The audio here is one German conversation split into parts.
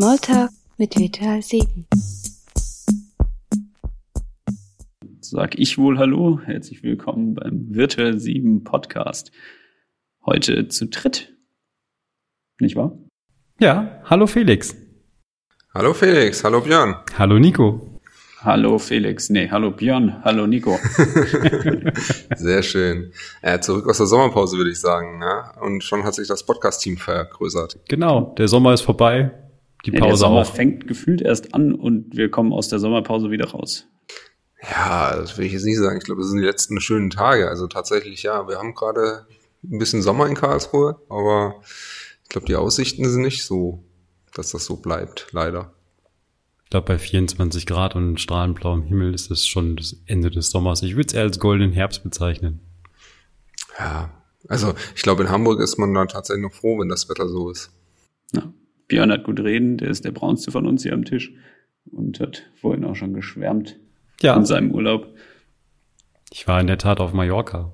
Smalltalk mit Virtual 7. Sag ich wohl Hallo, herzlich willkommen beim Virtual 7 Podcast. Heute zu dritt. Nicht wahr? Ja, hallo Felix. Hallo Felix, hallo Björn. Hallo Nico. Hallo Felix, nee, hallo Björn, hallo Nico. Sehr schön. Äh, zurück aus der Sommerpause würde ich sagen. Ja? Und schon hat sich das Podcast-Team vergrößert. Genau, der Sommer ist vorbei. Die Pause ja, der Sommer auch. fängt gefühlt erst an und wir kommen aus der Sommerpause wieder raus. Ja, das will ich jetzt nicht sagen. Ich glaube, das sind die letzten schönen Tage. Also tatsächlich, ja, wir haben gerade ein bisschen Sommer in Karlsruhe, aber ich glaube, die Aussichten sind nicht so, dass das so bleibt, leider. Ich glaube, bei 24 Grad und strahlend blauem Himmel ist das schon das Ende des Sommers. Ich würde es eher als goldenen Herbst bezeichnen. Ja, also ich glaube, in Hamburg ist man dann tatsächlich noch froh, wenn das Wetter so ist. Ja. Björn hat gut reden, der ist der braunste von uns hier am Tisch und hat vorhin auch schon geschwärmt Ja, in seinem Urlaub. ich war in der Tat auf Mallorca.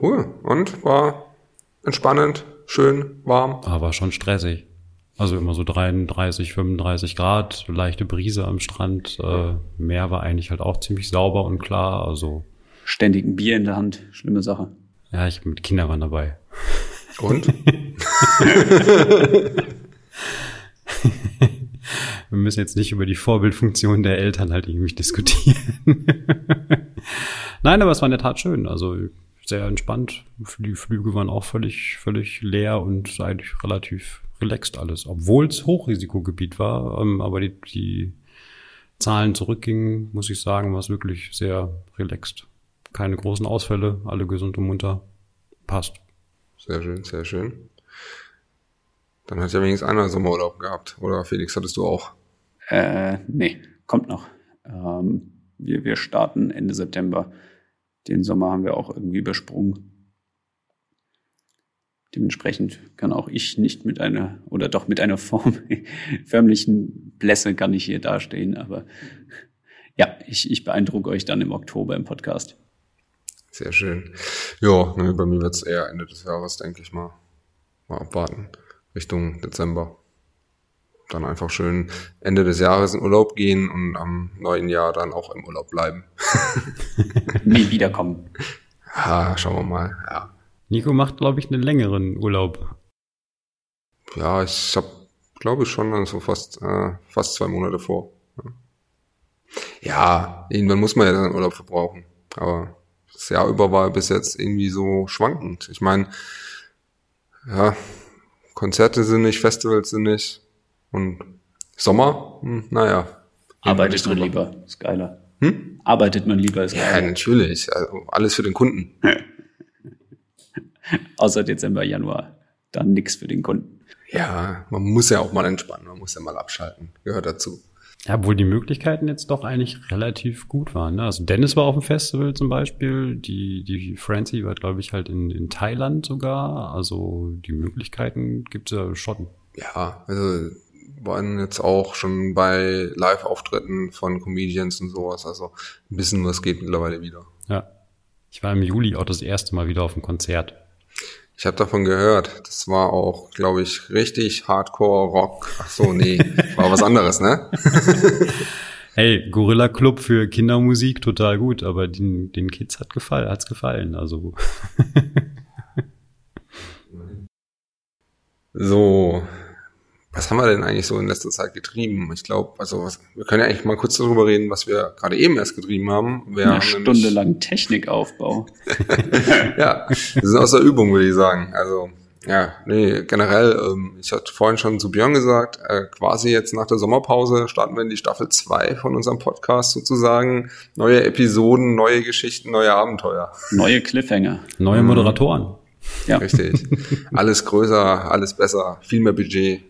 Cool. Und war entspannend, schön, warm. Aber schon stressig. Also immer so 33, 35 Grad, leichte Brise am Strand. Äh, Meer war eigentlich halt auch ziemlich sauber und klar. Also Ständig ein Bier in der Hand, schlimme Sache. ja, ich mit Kindern waren dabei. Und? Wir müssen jetzt nicht über die Vorbildfunktion der Eltern halt irgendwie diskutieren. Nein, aber es war in der Tat schön. Also sehr entspannt. Die Flüge waren auch völlig, völlig leer und eigentlich relativ relaxed alles. Obwohl es Hochrisikogebiet war, ähm, aber die, die Zahlen zurückgingen, muss ich sagen, war es wirklich sehr relaxed. Keine großen Ausfälle, alle gesund und munter. Passt. Sehr schön, sehr schön. Dann hat ja wenigstens einer Sommerurlaub gehabt. Oder Felix, hattest du auch? Äh, nee, kommt noch. Ähm, wir, wir starten Ende September. Den Sommer haben wir auch irgendwie übersprungen. Dementsprechend kann auch ich nicht mit einer oder doch mit einer Form, förmlichen Blässe kann ich hier dastehen. Aber ja, ich, ich beeindrucke euch dann im Oktober im Podcast. Sehr schön. Ja, ne, bei mir wird's eher Ende des Jahres, denke ich mal. Mal abwarten. Richtung Dezember. Dann einfach schön Ende des Jahres in Urlaub gehen und am neuen Jahr dann auch im Urlaub bleiben. Nie wiederkommen. Ja, schauen wir mal. Ja, Nico macht, glaube ich, einen längeren Urlaub. ja ich habe, glaube ich, schon so fast, äh, fast zwei Monate vor. Ja, irgendwann muss man ja dann Urlaub verbrauchen. Aber das Jahr über war bis jetzt irgendwie so schwankend. Ich meine, ja, Konzerte sind nicht, Festivals sind nicht. Und Sommer, hm, naja. Arbeitet man lieber, ist geiler. Hm? Arbeitet man lieber, ist Ja, geiler. natürlich. Also alles für den Kunden. Außer Dezember, Januar. Dann nix für den Kunden. Ja, man muss ja auch mal entspannen, man muss ja mal abschalten. Gehört dazu. Ja, obwohl die Möglichkeiten jetzt doch eigentlich relativ gut waren. Ne? Also Dennis war auf dem Festival zum Beispiel, die, die Francie war, glaube ich, halt in, in Thailand sogar. Also die Möglichkeiten gibt's ja schon. Ja, also waren jetzt auch schon bei Live-Auftritten von Comedians und sowas. Also ein bisschen was geht mittlerweile wieder. Ja. Ich war im Juli auch das erste Mal wieder auf dem Konzert. Ich habe davon gehört. Das war auch, glaube ich, richtig Hardcore-Rock. Ach so, nee, war was anderes, ne? Hey, Gorilla Club für Kindermusik total gut, aber den, den Kids hat gefallen, hat's gefallen. Also So, was haben wir denn eigentlich so in letzter Zeit getrieben? Ich glaube, also was, wir können ja eigentlich mal kurz darüber reden, was wir gerade eben erst getrieben haben. Wir Eine haben Stunde lang Technikaufbau. ja, wir sind aus der Übung, würde ich sagen. Also, ja, nee, generell, ähm, ich hatte vorhin schon zu Björn gesagt, äh, quasi jetzt nach der Sommerpause starten wir in die Staffel 2 von unserem Podcast sozusagen. Neue Episoden, neue Geschichten, neue Abenteuer. Neue Cliffhanger. neue Moderatoren. Ja. Richtig. alles größer, alles besser, viel mehr Budget,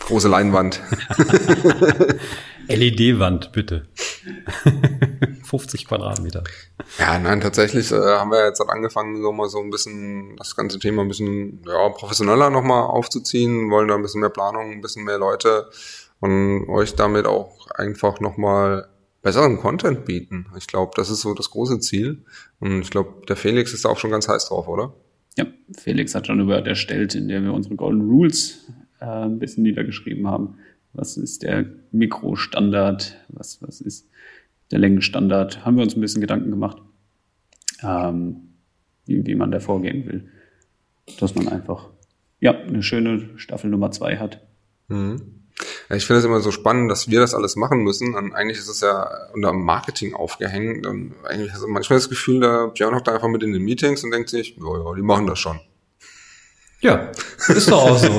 große Leinwand. LED-Wand, bitte. 50 Quadratmeter. Ja, nein, tatsächlich äh, haben wir jetzt halt angefangen, so mal so ein bisschen das ganze Thema ein bisschen ja, professioneller nochmal aufzuziehen, wollen da ein bisschen mehr Planung, ein bisschen mehr Leute und euch damit auch einfach nochmal besseren Content bieten. Ich glaube, das ist so das große Ziel. Und ich glaube, der Felix ist da auch schon ganz heiß drauf, oder? Ja, Felix hat schon eine Word erstellt, in der wir unsere Golden Rules äh, ein bisschen niedergeschrieben haben. Was ist der Mikrostandard? Was, was ist der Längenstandard? Haben wir uns ein bisschen Gedanken gemacht, ähm, wie, wie man da vorgehen will. Dass man einfach ja, eine schöne Staffel Nummer zwei hat. Mhm. Ich finde es immer so spannend, dass wir das alles machen müssen. Und eigentlich ist es ja unter Marketing aufgehängt. Und eigentlich hast du manchmal das Gefühl, da Björn hockt da einfach mit in den Meetings und denkt sich, ja, die machen das schon. Ja, ist doch auch so.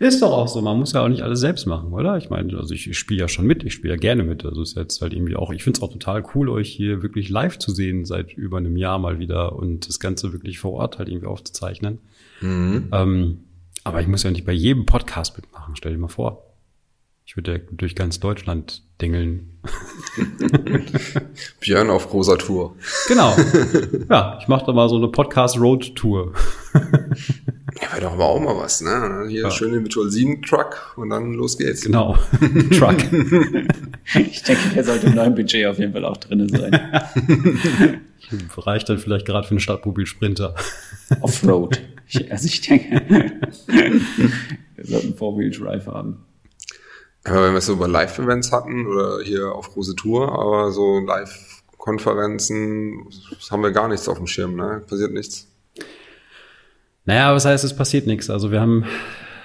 ist doch auch so. Man muss ja auch nicht alles selbst machen, oder? Ich meine, also ich, ich spiele ja schon mit, ich spiele ja gerne mit. Also ist jetzt halt irgendwie auch, ich finde es auch total cool, euch hier wirklich live zu sehen seit über einem Jahr mal wieder und das Ganze wirklich vor Ort halt irgendwie aufzuzeichnen. Mhm. Ähm, aber ich muss ja nicht bei jedem Podcast mitmachen, stell dir mal vor. Ich würde ja durch ganz Deutschland dingeln. Björn auf großer Tour. Genau. Ja, ich mache da mal so eine Podcast-Road-Tour. Ja, wäre doch aber auch mal was, ne? Hier Ja. schön den Virtual 7 Truck und dann los geht's. Genau. Truck. Ich denke, der sollte im neuen Budget auf jeden Fall auch drin sein. Reicht dann vielleicht gerade für einen Stadtmobil-Sprinter. Offroad. Ich, also ich denke, wir sollten Four-Wheel-Drive haben. Aber wenn wir es so über Live-Events hatten oder hier auf große Tour, aber so Live-Konferenzen haben wir gar nichts auf dem Schirm, ne? Passiert nichts. Naja, was heißt, es passiert nichts. Also wir haben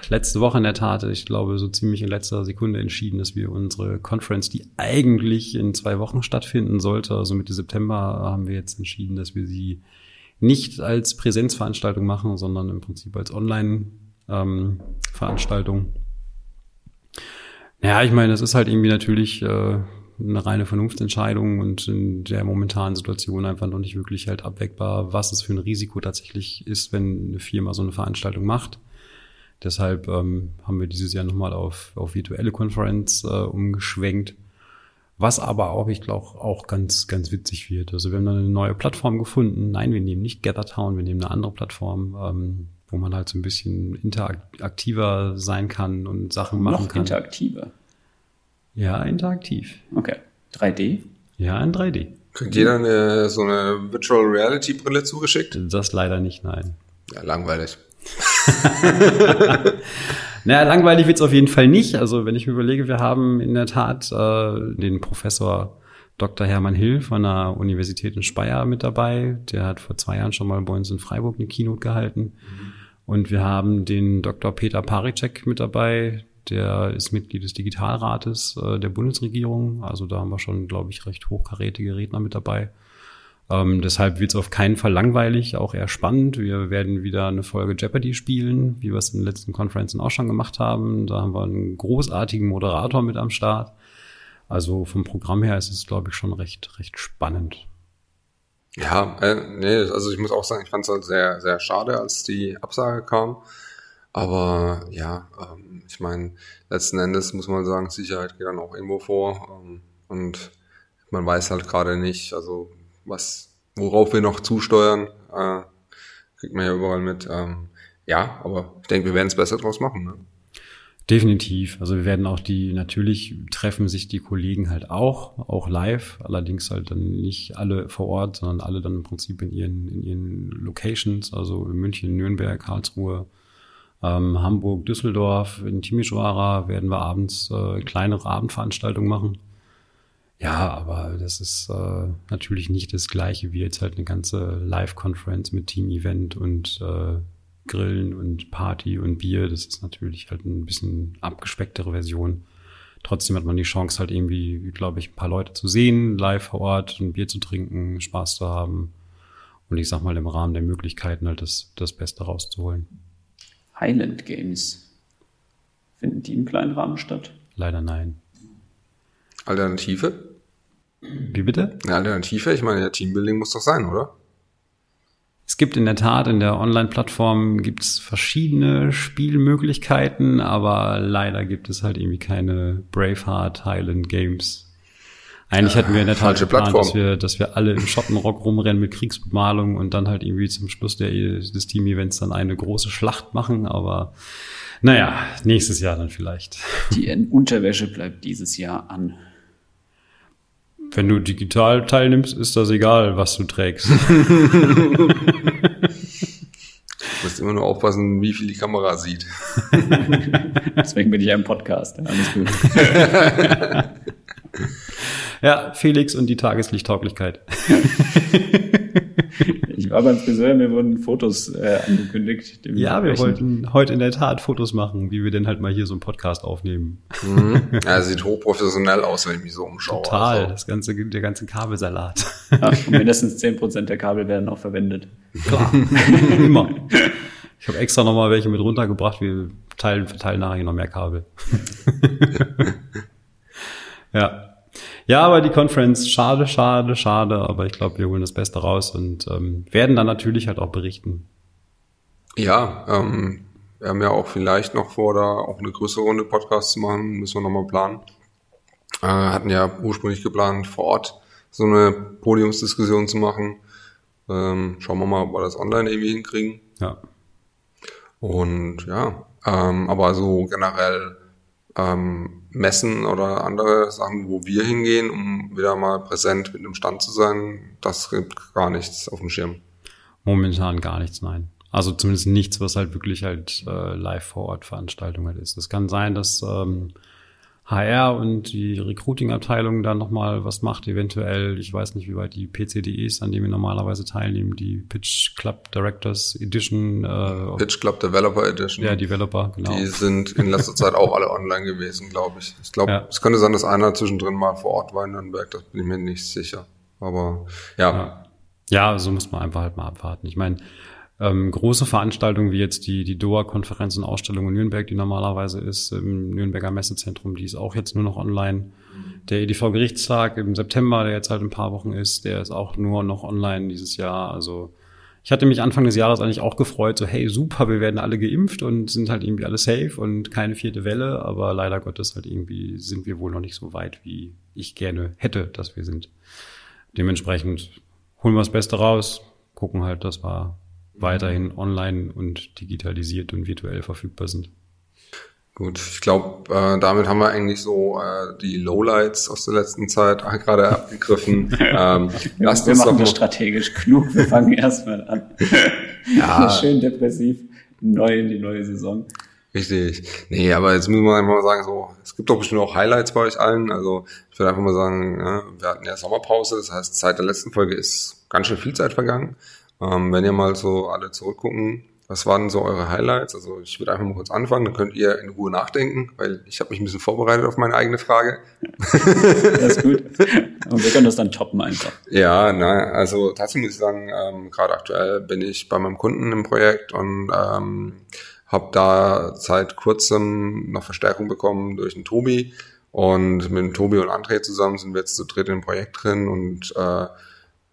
letzte Woche in der Tat, ich glaube, so ziemlich in letzter Sekunde entschieden, dass wir unsere Conference, die eigentlich in zwei Wochen stattfinden sollte, also Mitte September, haben wir jetzt entschieden, dass wir sie nicht als Präsenzveranstaltung machen, sondern im Prinzip als Online-Veranstaltung. Ja, ich meine, es ist halt irgendwie natürlich äh, eine reine Vernunftsentscheidung und in der momentanen Situation einfach noch nicht wirklich halt abwägbar, was es für ein Risiko tatsächlich ist, wenn eine Firma so eine Veranstaltung macht. Deshalb ähm, haben wir dieses Jahr nochmal auf, auf virtuelle Konferenz äh, umgeschwenkt. Was aber auch, ich glaube, auch ganz, ganz witzig wird. Also wir haben dann eine neue Plattform gefunden. Nein, wir nehmen nicht GatherTown, wir nehmen eine andere Plattform, ähm, wo man halt so ein bisschen interaktiver sein kann und Sachen machen Noch kann. interaktiver. ja, interaktiv. Okay. 3D? Ja, in 3D. Kriegt jeder eine, so eine Virtual Reality Brille zugeschickt? Das leider nicht, nein. Ja, langweilig. Naja, langweilig wird's auf jeden Fall nicht. Also wenn ich mir überlege, wir haben in der Tat äh, den Professor Dr. Hermann Hill von der Universität in Speyer mit dabei. Der hat vor zwei Jahren schon mal bei uns in Freiburg eine Keynote gehalten. Und wir haben den Dr. Peter Paricek mit dabei. Der ist Mitglied des Digitalrates äh, der Bundesregierung. Also da haben wir schon, glaube ich, recht hochkarätige Redner mit dabei. Ähm, deshalb wird es auf keinen Fall langweilig, auch eher spannend. Wir werden wieder eine Folge Jeopardy spielen, wie wir es in den letzten Konferenzen auch schon gemacht haben. Da haben wir einen großartigen Moderator mit am Start. Also vom Programm her ist es, glaube ich, schon recht, recht spannend. Ja, äh, nee, also ich muss auch sagen, ich fand es halt sehr, sehr schade, als die Absage kam. Aber ja, ähm, ich meine, letzten Endes muss man sagen, Sicherheit geht dann auch irgendwo vor. Ähm, und man weiß halt gerade nicht, also was, worauf wir noch zusteuern, äh, kriegt man ja überall mit. Ähm, ja, aber ich denke, wir werden es besser draus machen. Ne? Definitiv. Also wir werden auch die, natürlich treffen sich die Kollegen halt auch, auch live, allerdings halt dann nicht alle vor Ort, sondern alle dann im Prinzip in ihren, in ihren Locations, also in München, Nürnberg, Karlsruhe, ähm, Hamburg, Düsseldorf, in Timisoara werden wir abends äh, kleinere Abendveranstaltungen machen. Ja, aber das ist äh, natürlich nicht das gleiche wie jetzt halt eine ganze Live-Conference mit Team-Event und äh, Grillen und Party und Bier. Das ist natürlich halt ein bisschen abgespecktere Version. Trotzdem hat man die Chance halt irgendwie, glaube ich, ein paar Leute zu sehen, live vor Ort, ein Bier zu trinken, Spaß zu haben. Und ich sag mal, im Rahmen der Möglichkeiten halt das, das Beste rauszuholen. Highland Games. Finden die im kleinen Rahmen statt? Leider nein. Alternative? Wie bitte? Eine Alternative? Ich meine, ja, Teambuilding muss doch sein, oder? Es gibt in der Tat in der Online-Plattform gibt's verschiedene Spielmöglichkeiten, aber leider gibt es halt irgendwie keine Braveheart Highland Games. Eigentlich hatten wir in der Tat geplant, dass wir, dass wir alle im Schottenrock rumrennen mit Kriegsbemalung und dann halt irgendwie zum Schluss der, des Team-Events dann eine große Schlacht machen, aber naja, nächstes Jahr dann vielleicht. Die Unterwäsche bleibt dieses Jahr an. Wenn du digital teilnimmst, ist das egal, was du trägst. Du musst immer nur aufpassen, wie viel die Kamera sieht. Deswegen bin ich ja im Podcast. Alles gut. Ja, Felix und die Tageslichttauglichkeit. Ich war beim Friseur, mir wurden Fotos äh, angekündigt. Ja, wir wollten heute in der Tat Fotos machen, wie wir denn halt mal hier so einen Podcast aufnehmen. Mhm. Ja, sieht hochprofessionell aus, wenn ich mich so umschaue. Total, Also. das ganze, der ganze Kabelsalat. Ja, und mindestens 10% der Kabel werden auch verwendet. Klar, immer. Ich habe extra nochmal welche mit runtergebracht. Wir teilen, verteilen nachher noch mehr Kabel. ja. Ja, aber die Conference, schade, schade, schade, aber ich glaube, wir holen das Beste raus und ähm, werden dann natürlich halt auch berichten. Ja, ähm, wir haben ja auch vielleicht noch vor, da auch eine größere Runde Podcast zu machen, müssen wir nochmal planen. Äh, hatten ja ursprünglich geplant, vor Ort so eine Podiumsdiskussion zu machen. Ähm, schauen wir mal, ob wir das online irgendwie hinkriegen. Ja. Und ja, ähm, aber so generell ähm, Messen oder andere Sachen, wo wir hingehen, um wieder mal präsent mit einem Stand zu sein, das gibt gar nichts auf dem Schirm. Momentan gar nichts, nein. Also zumindest nichts, was halt wirklich halt äh, live vor Ort Veranstaltung halt ist. Es kann sein, dass ähm, HR und die Recruiting-Abteilung da nochmal was macht, eventuell. Ich weiß nicht, wie weit die PCDEs, an denen wir normalerweise teilnehmen, die Pitch Club Directors Edition, äh, Pitch Club Developer Edition. ja, Developer, genau. Die sind in letzter Zeit auch alle online gewesen, glaube ich. Ich glaube, Ja. es könnte sein, dass einer zwischendrin mal vor Ort war in Nürnberg, das bin ich mir nicht sicher. Aber ja, Ja. Ja, so muss man einfach halt mal abwarten. Ich meine, ähm, große Veranstaltungen wie jetzt die, die DOA-Konferenz und Ausstellung in Nürnberg, die normalerweise ist im Nürnberger Messezentrum, die ist auch jetzt nur noch online. Der EDV-Gerichtstag im September, der jetzt halt ein paar Wochen ist, der ist auch nur noch online dieses Jahr. Also ich hatte mich Anfang des Jahres eigentlich auch gefreut, so hey, super, wir werden alle geimpft und sind halt irgendwie alle safe und keine vierte Welle, aber leider Gottes halt irgendwie sind wir wohl noch nicht so weit, wie ich gerne hätte, dass wir sind. Dementsprechend holen wir das Beste raus, gucken halt, dass wir weiterhin online und digitalisiert und virtuell verfügbar sind. gut. Ich glaube, äh, damit haben wir eigentlich so äh, die Lowlights aus der letzten Zeit gerade abgegriffen. ähm, Wir, lasst wir uns doch machen das strategisch genug. Wir fangen erstmal an. Ja. Schön depressiv, neu in die neue Saison. Richtig. Nee, aber jetzt müssen wir einfach mal sagen, so, es gibt doch bestimmt auch Highlights bei euch allen. Also ich würde einfach mal sagen, ja, wir hatten ja Sommerpause, das heißt, seit der letzten Folge ist ganz schön viel Zeit vergangen. Ähm, wenn ihr mal so alle zurückgucken, was waren so eure Highlights? Also ich würde einfach mal kurz anfangen, dann könnt ihr in Ruhe nachdenken, weil ich habe mich ein bisschen vorbereitet auf meine eigene Frage. Das ist gut. Und wir können das dann toppen einfach. Ja, na, also tatsächlich muss ich sagen, ähm, gerade aktuell bin ich bei meinem Kunden im Projekt und ähm, habe da seit kurzem noch Verstärkung bekommen durch den Tobi. Und mit dem Tobi und André zusammen sind wir jetzt zu dritt im Projekt drin und äh,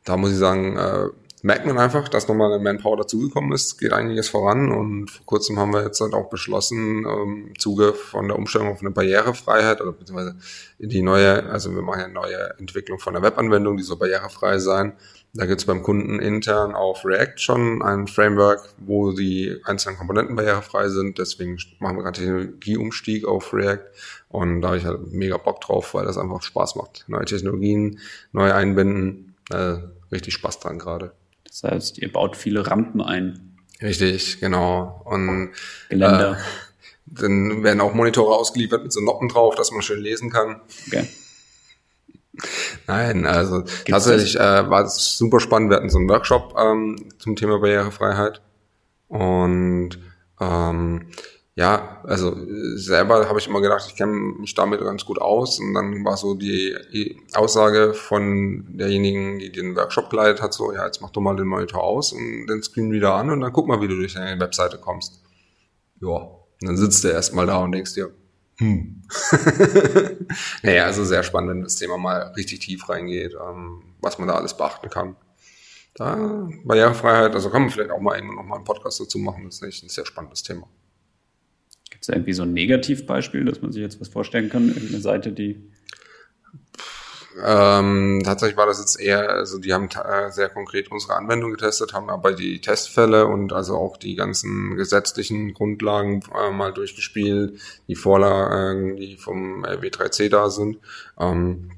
da muss ich sagen, äh, merkt man einfach, dass nochmal eine Manpower dazugekommen ist, geht einiges voran und vor kurzem haben wir jetzt halt auch beschlossen, ähm, im Zuge von der Umstellung auf eine Barrierefreiheit oder beziehungsweise die neue, also wir machen ja eine neue Entwicklung von der Webanwendung, die soll barrierefrei sein. Da gibt es beim Kunden intern auf React schon ein Framework, wo die einzelnen Komponenten barrierefrei sind. Deswegen machen wir gerade Technologieumstieg auf React. Und da habe ich halt mega Bock drauf, weil das einfach Spaß macht. Neue Technologien, neu einbinden. Äh, richtig Spaß dran gerade. Das heißt, ihr baut viele Rampen ein. Richtig, genau. Und Geländer. Äh, dann werden auch Monitore ausgeliefert mit so Noppen drauf, dass man schön lesen kann. Okay. Nein, also tatsächlich äh, war es super spannend. Wir hatten so einen Workshop ähm, zum Thema Barrierefreiheit. Und ähm, ja, also äh, selber habe ich immer gedacht, ich kenne mich damit ganz gut aus. Und dann war so die, Aussage von derjenigen, die den Workshop geleitet hat, so, ja, jetzt mach doch mal den Monitor aus und den Screen wieder an und dann guck mal, wie du durch deine Webseite kommst. Ja, dann sitzt du erstmal da und denkst dir, hm. naja, also sehr spannend, wenn das Thema mal richtig tief reingeht, ähm, was man da alles beachten kann. Da, Barrierefreiheit, also kann man vielleicht auch mal irgendwann noch mal einen Podcast dazu machen, das ist nicht ein sehr spannendes Thema. Gibt es irgendwie so ein Negativbeispiel, dass man sich jetzt was vorstellen kann? Irgendeine Seite, die. Ähm, tatsächlich war das jetzt eher, also die haben äh, sehr konkret unsere Anwendung getestet, haben aber die Testfälle und also auch die ganzen gesetzlichen Grundlagen äh, mal durchgespielt, die Vorlagen, die vom W3C da sind. Ähm,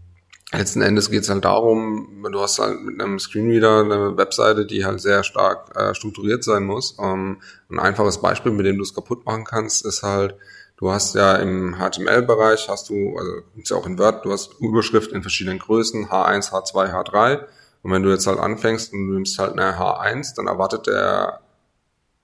letzten Endes geht es halt darum, du hast halt mit einem Screenreader eine Webseite, die halt sehr stark äh, strukturiert sein muss. Ähm, ein einfaches Beispiel, mit dem du es kaputt machen kannst, ist halt, du hast ja im HTML-Bereich, hast du, also gibt's ja auch in Word, du hast Überschrift in verschiedenen Größen, H1, H2, H3. Und wenn du jetzt halt anfängst und du nimmst halt eine H1, dann erwartet der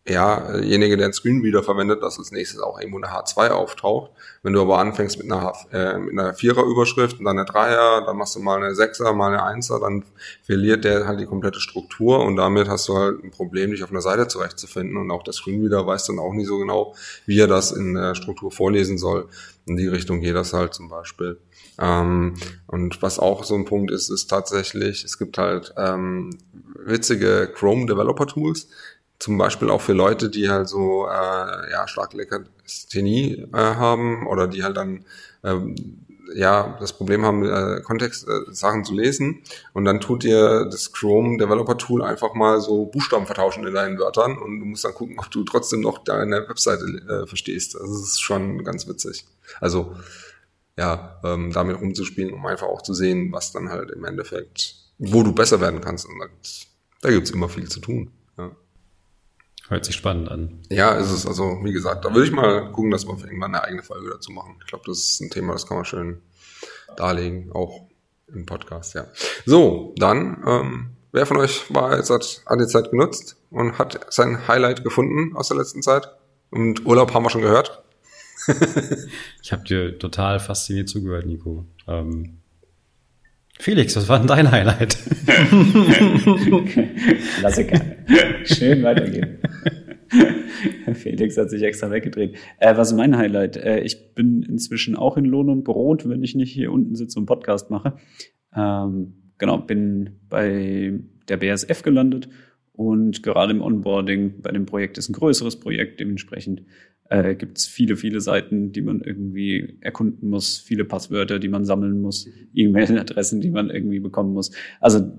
ja, derjenige, der einen Screenreader verwendet, dass als nächstes auch irgendwo eine H2 auftaucht. Wenn du aber anfängst mit einer, äh, mit einer Vierer-Überschrift und dann eine Dreier, dann machst du mal eine Sechser, mal eine Einser, dann verliert der halt die komplette Struktur und damit hast du halt ein Problem, dich auf einer Seite zurechtzufinden und auch der Screenreader weiß dann auch nicht so genau, wie er das in der Struktur vorlesen soll. In die Richtung geht das halt zum Beispiel. Ähm, und was auch so ein Punkt ist, ist tatsächlich, es gibt halt ähm, witzige Chrome Developer Tools, zum Beispiel auch für Leute, die halt so äh, ja, stark Legasthenie äh, haben oder die halt dann ähm, ja das Problem haben, äh, Kontext äh, Sachen zu lesen und dann tut dir das Chrome Developer Tool einfach mal so Buchstaben vertauschen in deinen Wörtern und du musst dann gucken, ob du trotzdem noch deine Webseite äh, verstehst. Also das ist schon ganz witzig. Also ja, ähm, damit rumzuspielen, um einfach auch zu sehen, was dann halt im Endeffekt, wo du besser werden kannst. Und da, da gibt's immer viel zu tun. Hört sich spannend an. Ja, ist es. Also, wie gesagt, da würde ich mal gucken, dass wir irgendwann eine eigene Folge dazu machen. Ich glaube, das ist ein Thema, das kann man schön darlegen, auch im Podcast, ja. So, dann, ähm, wer von euch war jetzt hat, hat die Zeit genutzt und hat sein Highlight gefunden aus der letzten Zeit? Und Urlaub haben wir schon gehört. ich habe dir total fasziniert zugehört, Nico. Ähm, Felix, was war denn dein Highlight? Klassiker. Schön weitergehen. Felix hat sich extra weggedreht. Äh, was ist mein Highlight? Äh, ich bin inzwischen auch in Lohn und Brot, wenn ich nicht hier unten sitze und Podcast mache. Ähm, genau, bin bei der BSF gelandet und gerade im Onboarding bei dem Projekt ist ein größeres Projekt, dementsprechend äh, gibt es viele, viele Seiten, die man irgendwie erkunden muss, viele Passwörter, die man sammeln muss, E-Mail-Adressen, die man irgendwie bekommen muss. Also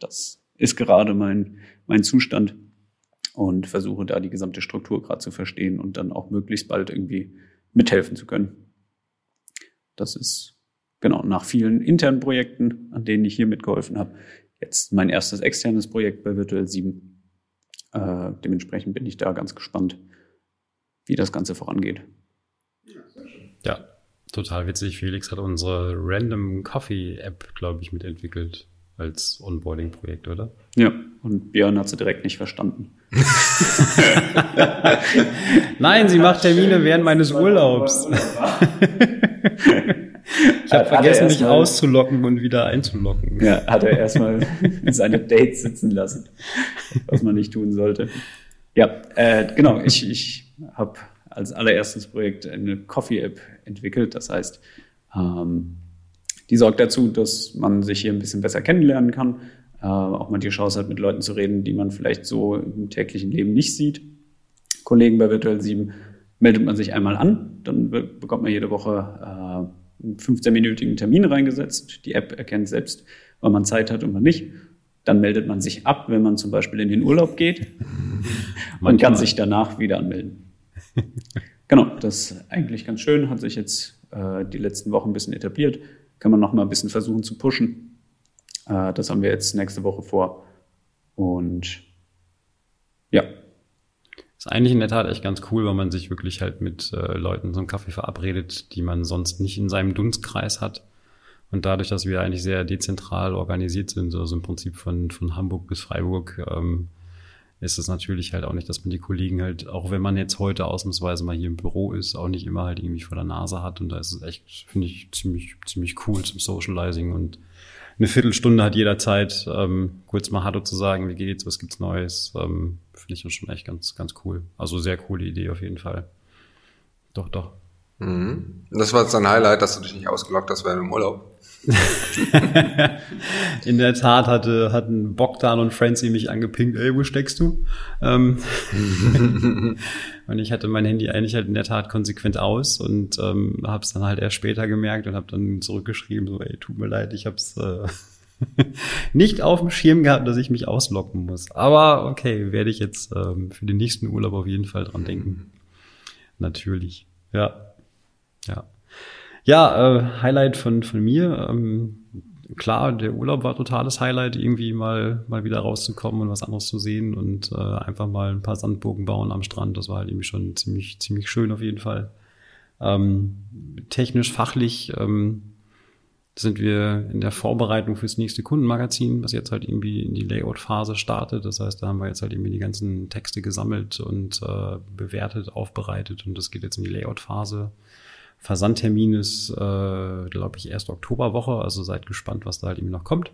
das ist gerade mein, mein Zustand und versuche da die gesamte Struktur gerade zu verstehen und dann auch möglichst bald irgendwie mithelfen zu können. Das ist genau nach vielen internen Projekten, an denen ich hier mitgeholfen habe, jetzt mein erstes externes Projekt bei Virtual 7. Äh, dementsprechend bin ich da ganz gespannt, wie das Ganze vorangeht. Ja, total witzig. Felix hat unsere Random Coffee App, glaube ich, mitentwickelt als Onboarding-Projekt, oder? Ja, und Björn hat sie direkt nicht verstanden. Nein, sie macht Termine während meines Urlaubs. ich habe vergessen, mich auszulocken und wieder einzulocken. Ja, hat er erstmal seine Dates sitzen lassen, was man nicht tun sollte. Ja, äh, genau. Ich, ich habe als allererstes Projekt eine Coffee-App entwickelt. Das heißt, ähm, die sorgt dazu, dass man sich hier ein bisschen besser kennenlernen kann, äh, auch mal die Chance hat, mit Leuten zu reden, die man vielleicht so im täglichen Leben nicht sieht. Kollegen bei Virtual 7 meldet man sich einmal an, dann be bekommt man jede Woche äh, einen 15-minütigen Termin reingesetzt. Die App erkennt selbst, wann man Zeit hat und wann nicht. Dann meldet man sich ab, wenn man zum Beispiel in den Urlaub geht und kann sich danach wieder anmelden. genau, das ist eigentlich ganz schön, hat sich jetzt äh, die letzten Wochen ein bisschen etabliert. Kann man noch mal ein bisschen versuchen zu pushen. Äh, das haben wir jetzt nächste Woche vor. Und ja. Ist eigentlich in der Tat echt ganz cool, weil man sich wirklich halt mit äh, Leuten zum Kaffee verabredet, die man sonst nicht in seinem Dunstkreis hat. Und dadurch, dass wir eigentlich sehr dezentral organisiert sind, also im Prinzip von, von Hamburg bis Freiburg, ähm, ist es natürlich halt auch nicht, dass man die Kollegen halt, auch wenn man jetzt heute ausnahmsweise mal hier im Büro ist, auch nicht immer halt irgendwie vor der Nase hat. Und da ist es echt, finde ich, ziemlich, ziemlich cool zum Socializing. Und eine Viertelstunde hat jeder Zeit, ähm, kurz mal Hallo zu sagen, wie geht's, was gibt's Neues, ähm, finde ich schon echt ganz, ganz cool. Also sehr coole Idee auf jeden Fall. Doch, doch. Mhm. Das war jetzt dein Highlight, dass du dich nicht ausgelockt hast während dem Urlaub. in der Tat hatte, hatten Bogdan und Francie mich angepinkt, ey, wo steckst du? Ähm und ich hatte mein Handy eigentlich halt in der Tat konsequent aus und ähm, habe es dann halt erst später gemerkt und habe dann zurückgeschrieben, so, ey, tut mir leid, ich habe es äh, nicht auf dem Schirm gehabt, dass ich mich auslocken muss. Aber okay, werde ich jetzt ähm, für den nächsten Urlaub auf jeden Fall dran denken. Natürlich, ja. Ja. Ja, äh, Highlight von, von mir. Ähm, klar, der Urlaub war totales Highlight, irgendwie mal, mal wieder rauszukommen und was anderes zu sehen und äh, einfach mal ein paar Sandburgen bauen am Strand. Das war halt irgendwie schon ziemlich, ziemlich schön auf jeden Fall. Ähm, technisch, fachlich ähm, sind wir in der Vorbereitung fürs nächste Kundenmagazin, was jetzt halt irgendwie in die Layout-Phase startet. Das heißt, da haben wir jetzt halt irgendwie die ganzen Texte gesammelt und äh, bewertet, aufbereitet und das geht jetzt in die Layout-Phase. Versandtermin ist, äh, glaube ich, erst Oktoberwoche, also seid gespannt, was da halt irgendwie noch kommt.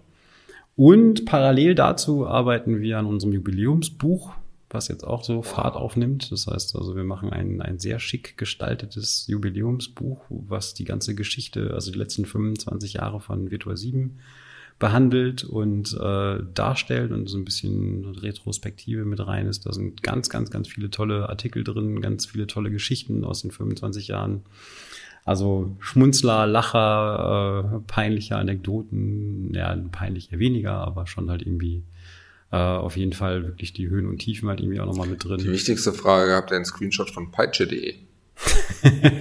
Und parallel dazu arbeiten wir an unserem Jubiläumsbuch, was jetzt auch so Fahrt aufnimmt. Das heißt also, wir machen ein, ein sehr schick gestaltetes Jubiläumsbuch, was die ganze Geschichte, also die letzten 25 Jahre von Virtual 7 behandelt und äh, darstellt und so ein bisschen Retrospektive mit rein ist. Da sind ganz, ganz, ganz viele tolle Artikel drin, ganz viele tolle Geschichten aus den 25 Jahren. Also Schmunzler, Lacher, äh, peinliche Anekdoten, ja, peinlich eher weniger, aber schon halt irgendwie äh, auf jeden Fall wirklich die Höhen und Tiefen halt irgendwie auch nochmal mit drin. Die wichtigste Frage, habt ihr einen Screenshot von peitsche.de?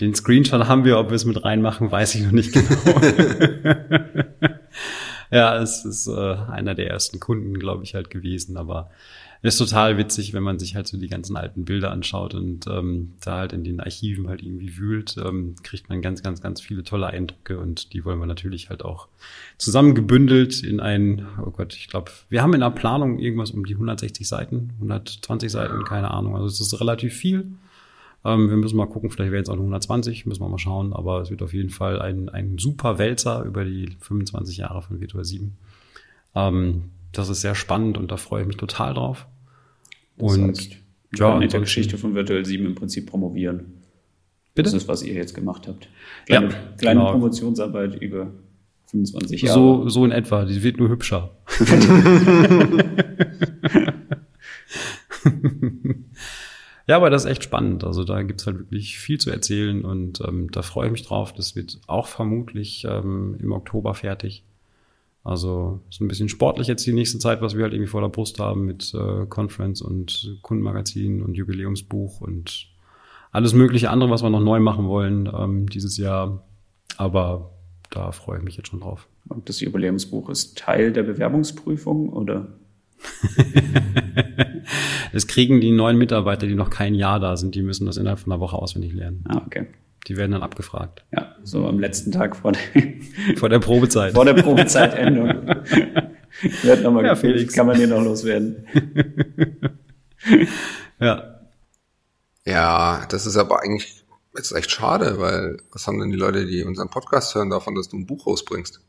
Den Screenshot haben wir, ob wir es mit reinmachen, weiß ich noch nicht genau. ja, es ist äh, einer der ersten Kunden, glaube ich, halt gewesen, aber ist total witzig, wenn man sich halt so die ganzen alten Bilder anschaut und ähm, da halt in den Archiven halt irgendwie wühlt, ähm, kriegt man ganz, ganz, ganz viele tolle Eindrücke und die wollen wir natürlich halt auch zusammengebündelt in ein, oh Gott, ich glaube, wir haben in der Planung irgendwas um die 160 Seiten, 120 Seiten, keine Ahnung, also es ist relativ viel. Ähm, wir müssen mal gucken, vielleicht werden es auch nur 120, müssen wir mal schauen, aber es wird auf jeden Fall ein, ein super Wälzer über die 25 Jahre von Virtual 7. Ähm, das ist sehr spannend und da freue ich mich total drauf. Das und heißt, ja, mit der Geschichte von Virtual 7 im Prinzip promovieren. Bitte? Das ist, was ihr jetzt gemacht habt. Kleine, Ja, kleine genau. Promotionsarbeit über 25 Jahre. So, so in etwa. Die wird nur hübscher. ja, aber das ist echt spannend. Also da gibt's halt wirklich viel zu erzählen und ähm, da freue ich mich drauf. Das wird auch vermutlich ähm, im Oktober fertig. Also ist ein bisschen sportlich jetzt die nächste Zeit, was wir halt irgendwie vor der Brust haben mit äh, Conference und Kundenmagazin und Jubiläumsbuch und alles mögliche andere, was wir noch neu machen wollen ähm, dieses Jahr. Aber da freue ich mich jetzt schon drauf. Und das Jubiläumsbuch ist Teil der Bewerbungsprüfung oder? Es kriegen die neuen Mitarbeiter, die noch kein Jahr da sind, die müssen das innerhalb von einer Woche auswendig lernen. Ah, okay. Die werden dann abgefragt. Ja, so am letzten Tag vor der, Vor der Probezeit. vor der Probezeitendung. Wird nochmal Ja, Felix. Kann man hier noch loswerden? ja. Ja, das ist aber eigentlich jetzt echt schade, weil was haben denn die Leute, die unseren Podcast hören, davon, dass du ein Buch rausbringst?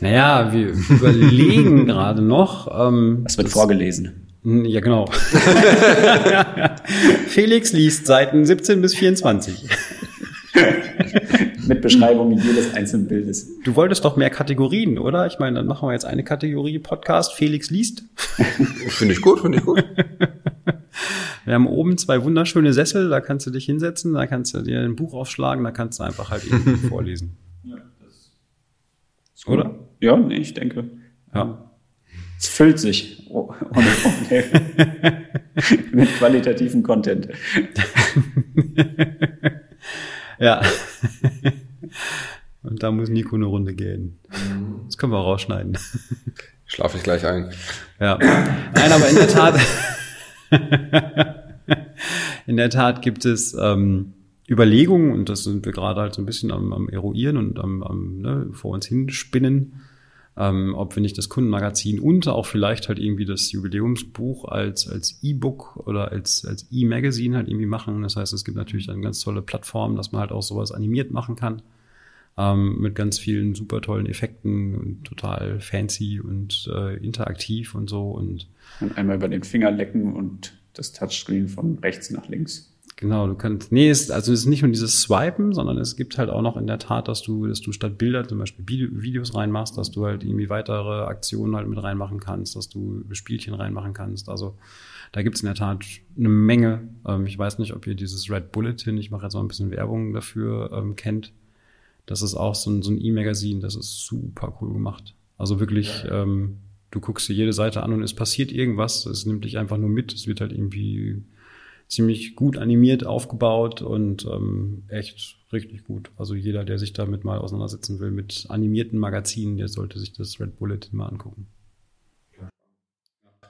Naja, wir überlegen gerade noch. Ähm, Es wird vorgelesen. ja, genau. Felix liest Seiten 17 bis 24. Mit Beschreibung jedes einzelnen Bildes. Du wolltest doch mehr Kategorien, oder? Ich meine, dann machen wir jetzt eine Kategorie Podcast. Felix liest. Finde ich gut, finde ich gut. Wir haben oben zwei wunderschöne Sessel, da kannst du dich hinsetzen, da kannst du dir ein Buch aufschlagen, da kannst du einfach halt irgendwie vorlesen. Oder? Ja, nee, ich denke. Ja. Es füllt sich oh- ohne Probleme. mit qualitativen Content. Ja. Und da muss Nico eine Runde gehen. Das können wir auch rausschneiden. Schlafe ich gleich ein. Ja. Nein, aber in der Tat, in der Tat gibt es ähm, Überlegungen, und das sind wir gerade halt so ein bisschen am, am Eruieren und am, am ne, vor uns hinspinnen, ähm, ob wir nicht das Kundenmagazin und auch vielleicht halt irgendwie das Jubiläumsbuch als, als E-Book oder als, als E-Magazine halt irgendwie machen. Das heißt, es gibt natürlich dann ganz tolle Plattformen, dass man halt auch sowas animiert machen kann. Ähm, mit ganz vielen super tollen Effekten und total fancy und äh, interaktiv und so. Und Und einmal über den Finger lecken und das Touchscreen von rechts nach links. Genau, du kannst, nee, es, also es ist nicht nur dieses Swipen, sondern es gibt halt auch noch in der Tat, dass du, dass du statt Bilder zum Beispiel Video, Videos reinmachst, dass du halt irgendwie weitere Aktionen halt mit reinmachen kannst, dass du Spielchen reinmachen kannst. Also da gibt's in der Tat eine Menge. Ähm, ich weiß nicht, ob ihr dieses Red Bulletin, ich mache jetzt mal ein bisschen Werbung dafür, ähm, kennt. Das ist auch so ein, so ein E-Magazin, das ist super cool gemacht. Also wirklich, ähm, du guckst dir jede Seite an und es passiert irgendwas, es nimmt dich einfach nur mit, es wird halt irgendwie ziemlich gut animiert aufgebaut und ähm, echt richtig gut. Also jeder, der sich damit mal auseinandersetzen will mit animierten Magazinen, der sollte sich das Red Bulletin mal angucken.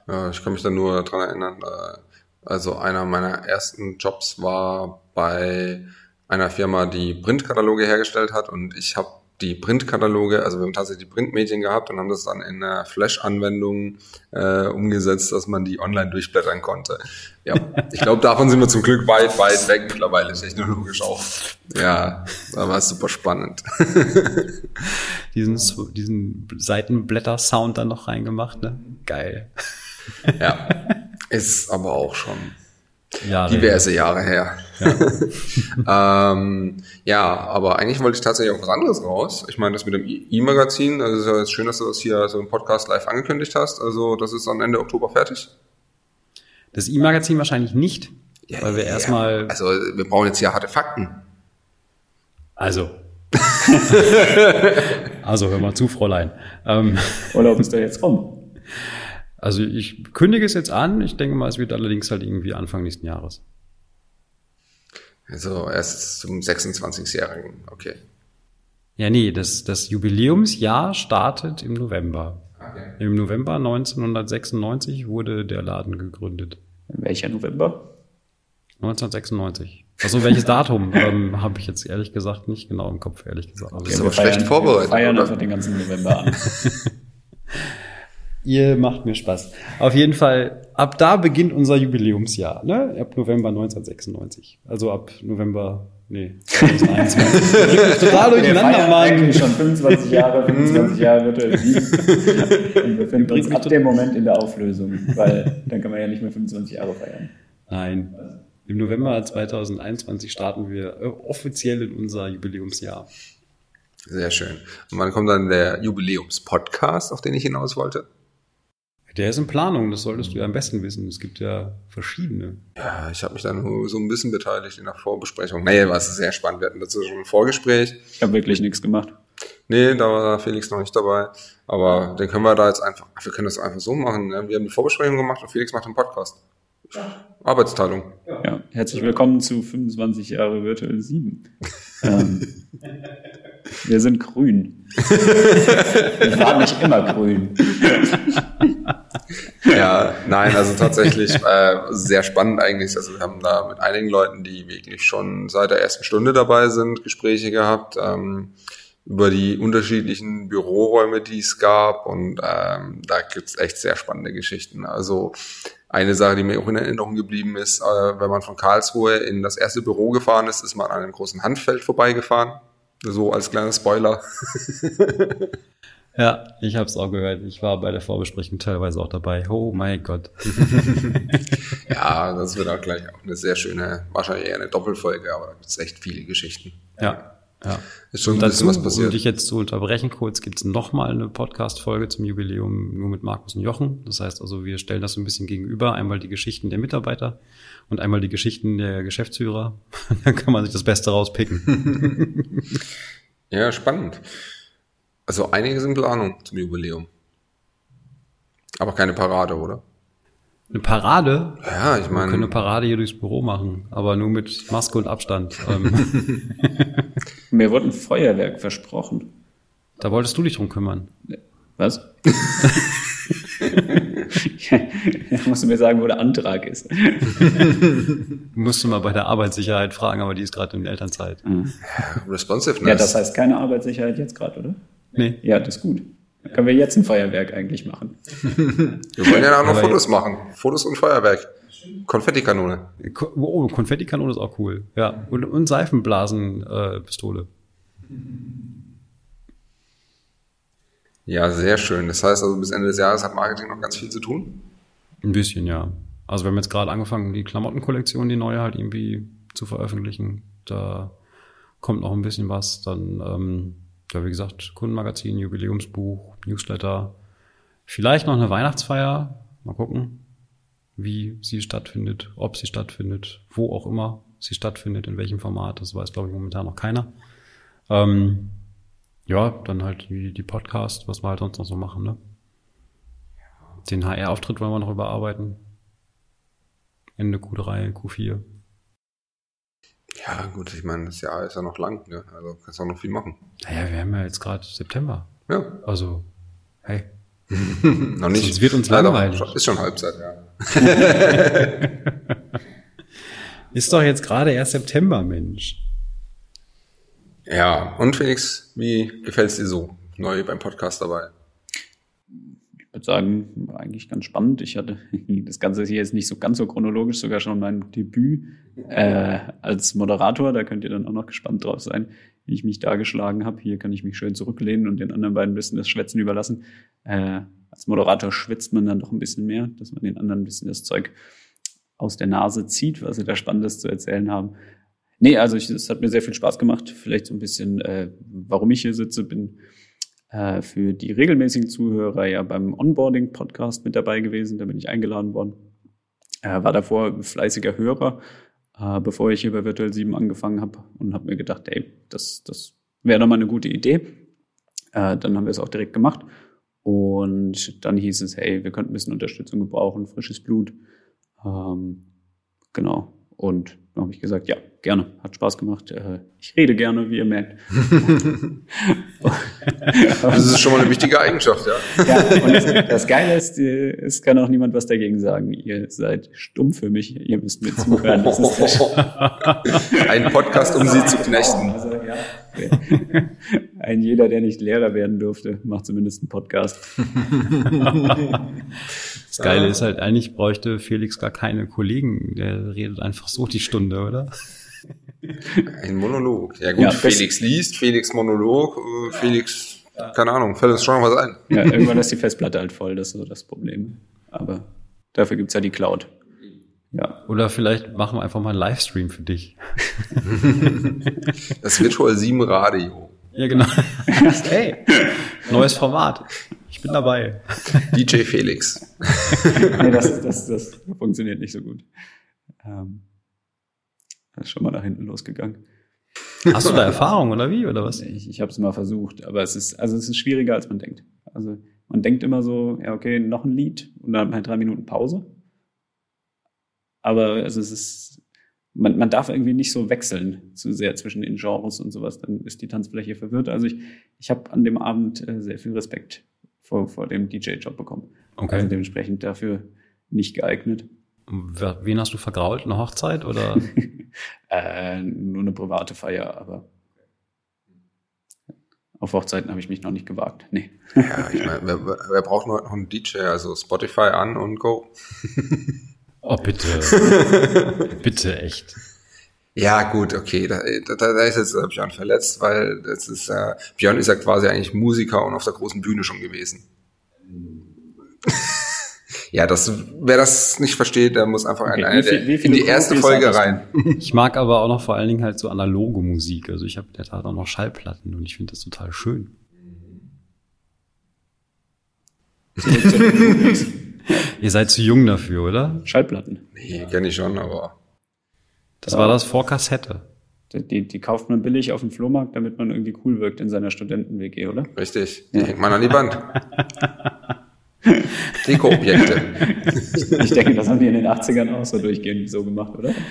Ja, ich kann mich da nur dran erinnern. Äh, also einer meiner ersten Jobs war bei einer Firma, die Printkataloge hergestellt hat und ich habe die Printkataloge, also wir haben tatsächlich die Printmedien gehabt und haben das dann in einer Flash-Anwendung äh, umgesetzt, dass man die online durchblättern konnte. Ja, ich glaube, davon sind wir zum Glück weit, weit weg mittlerweile, technologisch auch. Ja, da war es super spannend. diesen, diesen Seitenblätter-Sound dann noch reingemacht, ne? Geil. Ja, ist aber auch schon Jahre diverse Jahre her. Ja. ähm, ja, aber eigentlich wollte ich tatsächlich auch was anderes raus. Ich meine, das mit dem E-Magazin, also ist ja jetzt schön, dass du das hier so im Podcast live angekündigt hast. Also das ist dann Ende Oktober fertig. Das E-Magazin wahrscheinlich nicht, ja, weil wir ja, erstmal. Also wir brauchen jetzt hier harte Fakten. Also. also hör mal zu, Fräulein. Ähm, Oder ob es da jetzt rum? Also ich kündige es jetzt an. Ich denke mal, es wird allerdings halt irgendwie Anfang nächsten Jahres. Also erst zum 26-Jährigen, okay. Ja, nee, das, das Jubiläumsjahr startet im November. Okay. Im November 1996 wurde der Laden gegründet. Welcher November? 1996. Also welches Datum ähm, habe ich jetzt ehrlich gesagt nicht genau im Kopf, ehrlich gesagt. Okay, ist aber schlecht vorbereitet. Wir feiern einfach den ganzen November an. Ihr macht mir Spaß. Auf jeden Fall, ab da beginnt unser Jubiläumsjahr, ne? Ab November 1996. Also ab November, nee, 2021. total durcheinander, Mann. eigentlich schon 25 Jahre, 25 Jahre virtuell Und wir befinden uns ab dem Moment in der Auflösung, weil dann kann man ja nicht mehr 25 Jahre feiern. Nein. Im November 2021 starten wir äh, offiziell in unser Jubiläumsjahr. Sehr schön. Und wann kommt dann der Jubiläumspodcast, auf den ich hinaus wollte? Der ist in Planung, das solltest du ja am besten wissen. Es gibt ja verschiedene. Ja, ich habe mich dann nur so ein bisschen beteiligt in der Vorbesprechung. Nee, war es sehr spannend. Wir hatten dazu schon ein Vorgespräch. Ich habe wirklich nichts gemacht. Nee, da war Felix noch nicht dabei. Aber den können wir da jetzt einfach, wir können das einfach so machen. Ne? Wir haben die Vorbesprechung gemacht und Felix macht den Podcast. Ja. Arbeitsteilung. Ja. ja. herzlich willkommen zu 25 Jahre Virtual 7. ähm, wir sind grün. wir waren nicht immer grün. ja, nein, also tatsächlich äh, sehr spannend eigentlich. Also wir haben da mit einigen Leuten, die wirklich schon seit der ersten Stunde dabei sind, Gespräche gehabt ähm, über die unterschiedlichen Büroräume, die es gab. Und ähm, da gibt's echt sehr spannende Geschichten. Also eine Sache, die mir auch in Erinnerung geblieben ist, äh, wenn man von Karlsruhe in das erste Büro gefahren ist, ist man an einem großen Handfeld vorbeigefahren. So als kleiner Spoiler. Ja, ich habe es auch gehört. Ich war bei der Vorbesprechung teilweise auch dabei. Oh mein Gott. ja, das wird auch gleich auch eine sehr schöne, wahrscheinlich eher eine Doppelfolge, aber da gibt es echt viele Geschichten. Ja, ja. Ist schon ein bisschen was passiert. Um dich jetzt zu unterbrechen kurz, gibt es nochmal eine Podcast-Folge zum Jubiläum nur mit Markus und Jochen. Das heißt also, wir stellen das so ein bisschen gegenüber. Einmal die Geschichten der Mitarbeiter und einmal die Geschichten der Geschäftsführer. Dann kann man sich das Beste rauspicken. ja, spannend. Also einiges in Planung zum Jubiläum. Aber keine Parade, oder? Eine Parade? Ja, ich meine. Wir können eine Parade hier durchs Büro machen, aber nur mit Maske und Abstand. Ähm. Mir wurde ein Feuerwerk versprochen. Da wolltest du dich drum kümmern. Was? da musst du mir sagen, wo der Antrag ist. Musst du mal bei der Arbeitssicherheit fragen, aber die ist gerade in Elternzeit. Mhm. Responsiveness. Ja, das heißt keine Arbeitssicherheit jetzt gerade, oder? Nee. Ja, das ist gut. Dann können wir jetzt ein Feuerwerk eigentlich machen. wir wollen ja auch noch Fotos machen. Fotos und Feuerwerk. Konfettikanone. Oh, Konfettikanone ist auch cool. Ja. Und, und Seifenblasenpistole. Äh, ja, sehr schön. Das heißt also, bis Ende des Jahres hat Marketing noch ganz viel zu tun? Ein bisschen, ja. Also wir haben jetzt gerade angefangen, die Klamottenkollektion, die neue halt irgendwie zu veröffentlichen. Da kommt noch ein bisschen was. Dann ähm, ja, wie gesagt, Kundenmagazin, Jubiläumsbuch, Newsletter, vielleicht noch eine Weihnachtsfeier. Mal gucken, wie sie stattfindet, ob sie stattfindet, wo auch immer sie stattfindet, in welchem Format. Das weiß, glaube ich, momentan noch keiner. Ähm, ja, dann halt die, die Podcast, was wir halt sonst noch so machen. Ne? Den HR-Auftritt wollen wir noch überarbeiten. Ende Q3, Q4. Ja, gut, ich meine, das Jahr ist ja noch lang, ne? Also kannst auch noch viel machen. Naja, wir haben ja jetzt gerade September. Ja, Also, hey. noch nicht. Sonst wird uns doch, langweilig. Ist schon Halbzeit, ja. Ist doch jetzt gerade erst September, Mensch. Ja, und Felix, wie gefällt's dir so? Neu beim Podcast dabei. Ich würde sagen, war eigentlich ganz spannend. Ich hatte das Ganze hier jetzt nicht so ganz so chronologisch, sogar schon mein Debüt äh, als Moderator. Da könnt ihr dann auch noch gespannt drauf sein, wie ich mich da geschlagen habe. Hier kann ich mich schön zurücklehnen und den anderen beiden ein bisschen das Schwätzen überlassen. Äh, als Moderator schwitzt man dann doch ein bisschen mehr, dass man den anderen ein bisschen das Zeug aus der Nase zieht, was sie da Spannendes zu erzählen haben. Nee, also es hat mir sehr viel Spaß gemacht. Vielleicht so ein bisschen, äh, warum ich hier sitze, bin äh, für die regelmäßigen Zuhörer ja beim Onboarding-Podcast mit dabei gewesen. Da bin ich eingeladen worden. Äh, war davor fleißiger Hörer, äh, bevor ich hier bei Virtual 7 angefangen habe und habe mir gedacht, ey, das, das wäre doch mal eine gute Idee. Äh, dann haben wir es auch direkt gemacht. Und dann hieß es, hey, wir könnten ein bisschen Unterstützung gebrauchen, frisches Blut. Ähm, genau. Und dann habe ich gesagt, ja, gerne, hat Spaß gemacht. Äh, ich rede gerne, wie ihr merkt. Das ist schon mal eine wichtige Eigenschaft, ja. Ja, und das, das Geile ist, äh, es kann auch niemand was dagegen sagen. Ihr seid stumm für mich, ihr müsst mir zuhören. Das ist der Ein Podcast, um sie zu knechten. Also, ja. Ein jeder, der nicht Lehrer werden durfte, macht zumindest einen Podcast. Das Geile ist halt, eigentlich bräuchte Felix gar keine Kollegen. Der redet einfach so die Stunde, oder? Ein Monolog. Ja gut, Ja, Felix liest, Felix Monolog, äh, Felix, keine Ahnung, fällt uns schon noch was ein. Ja, irgendwann ist die Festplatte halt voll, das ist so das Problem. Aber dafür gibt's ja die Cloud. Ja, Oder vielleicht machen wir einfach mal einen Livestream für dich. Das Virtual 7 Radio. Ja, genau. hey, neues Format. Ich bin dabei. DJ Felix. nee, das, das, das funktioniert nicht so gut. Ähm, das ist schon mal nach hinten losgegangen. Hast du da Erfahrung oder wie, oder was? Ich, ich habe es mal versucht, aber es ist, also es ist schwieriger, als man denkt. Also man denkt immer so, ja, okay, noch ein Lied und dann halt drei Minuten Pause. Aber also es ist, man, man darf irgendwie nicht so wechseln zu sehr zwischen den Genres und sowas, dann ist die Tanzfläche verwirrt. Also ich, ich habe an dem Abend äh, sehr viel Respekt vor, vor dem DJ-Job bekommen. Okay. Also dementsprechend dafür nicht geeignet. Wen hast du vergrault? Eine Hochzeit oder? Äh, nur eine private Feier, aber auf Hochzeiten habe ich mich noch nicht gewagt. Nee. Ja, ich meine, wer, wer wer braucht noch einen DJ? Also Spotify an und go. Oh, bitte. bitte, echt. Ja, gut, okay. Da, da, da ist jetzt Björn verletzt, weil das ist, äh, Björn ist ja quasi eigentlich Musiker und auf der großen Bühne schon gewesen. ja, das, wer das nicht versteht, der muss einfach Okay, in, eine wie viel- in die erste Profis Folge rein. Ich mag aber auch noch vor allen Dingen halt so analoge Musik. Also ich habe in der Tat auch noch Schallplatten und ich finde das total schön. Ihr seid zu jung dafür, oder? Schallplatten. Nee, kenne ich schon, aber Das war das vor Kassette. Die, die, die kauft man billig auf dem Flohmarkt, damit man irgendwie cool wirkt in seiner Studenten-WG, oder? richtig. Die hängt man an die Wand. Deko-Objekte. Ich denke, das haben die in den 80ern auch so durchgehend so gemacht, oder?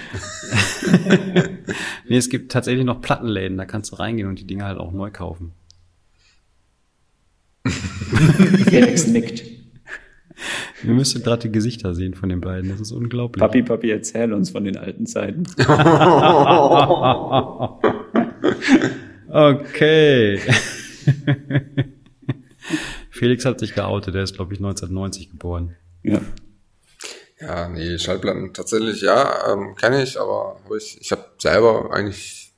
Nee, es gibt tatsächlich noch Plattenläden, da kannst du reingehen und die Dinge halt auch neu kaufen. Felix nickt. Ihr müsstet gerade die Gesichter sehen von den beiden, das ist unglaublich. Papi, Papi, erzähl uns von den alten Zeiten. Okay. Felix hat sich geoutet, der ist, glaube ich, 1990 geboren. Ja. Ja, nee, Schallplatten tatsächlich, ja, ähm, kenne ich, aber hab ich, ich habe selber eigentlich,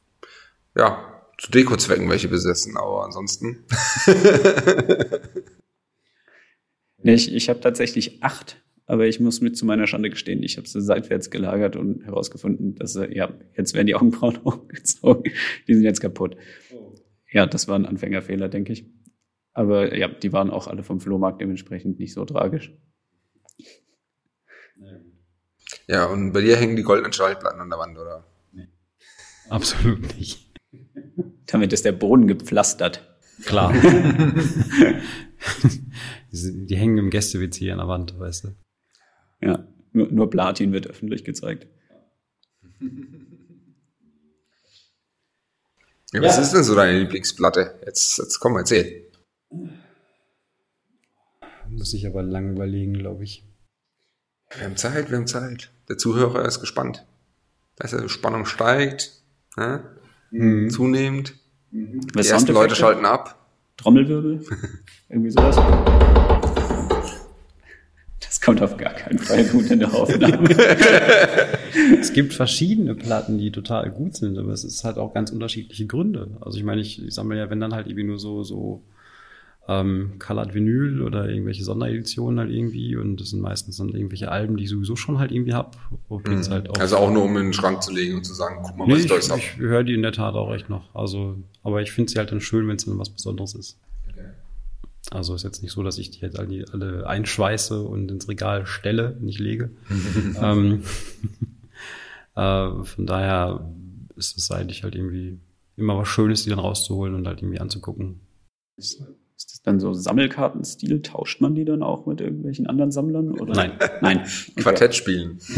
ja, zu Deko-Zwecken welche besessen, aber ansonsten. Nee, ich ich habe tatsächlich acht, aber ich muss mit zu meiner Schande gestehen, ich habe sie seitwärts gelagert und herausgefunden, dass sie, ja, jetzt werden die Augenbrauen hochgezogen. Die sind jetzt kaputt. Ja, das war ein Anfängerfehler, denke ich. Aber ja, die waren auch alle vom Flohmarkt dementsprechend nicht so tragisch. Ja, und bei dir hängen die goldenen Schallplatten an der Wand, oder? Absolut nicht. Damit ist der Boden gepflastert. Klar. die, sind- die hängen im Gäste-WC an der Wand, weißt du. Ja. Nur, nur Platin wird öffentlich gezeigt. Ja, was ist denn so deine Lieblingsplatte? Jetzt, jetzt komm, erzähl. Muss ich aber lange überlegen, glaube ich. Wir haben Zeit, wir haben Zeit. Der Zuhörer ist gespannt. Weißt du, Spannung steigt, ne? zunehmend. Die Was ersten Leute schalten ab. Trommelwirbel? Irgendwie sowas? Das kommt auf gar keinen Fall gut in der Aufnahme. Es gibt verschiedene Platten, die total gut sind, aber es ist halt auch ganz unterschiedliche Gründe. Also ich meine, ich, ich sammle ja, wenn dann halt irgendwie nur so, so ähm, Colored Vinyl oder irgendwelche Sondereditionen halt irgendwie und das sind meistens dann irgendwelche Alben, die ich sowieso schon halt irgendwie hab. Und bin's halt auch Also auch nur, um in den Schrank zu legen und zu sagen, guck mal, Nee, was ich ich, da jetzt hab. ich höre die in der Tat auch echt noch. Also, aber ich finde sie halt dann schön, wenn es dann was Besonderes ist. Also ist jetzt nicht so, dass ich die jetzt alle, alle einschweiße und ins Regal stelle, nicht lege. ähm, äh, von daher ist es eigentlich halt irgendwie immer was Schönes, die dann rauszuholen und halt irgendwie anzugucken. Ist das dann so Sammelkartenstil? Tauscht man die dann auch mit irgendwelchen anderen Sammlern? Oder? Nein. Nein. Okay. Quartett spielen.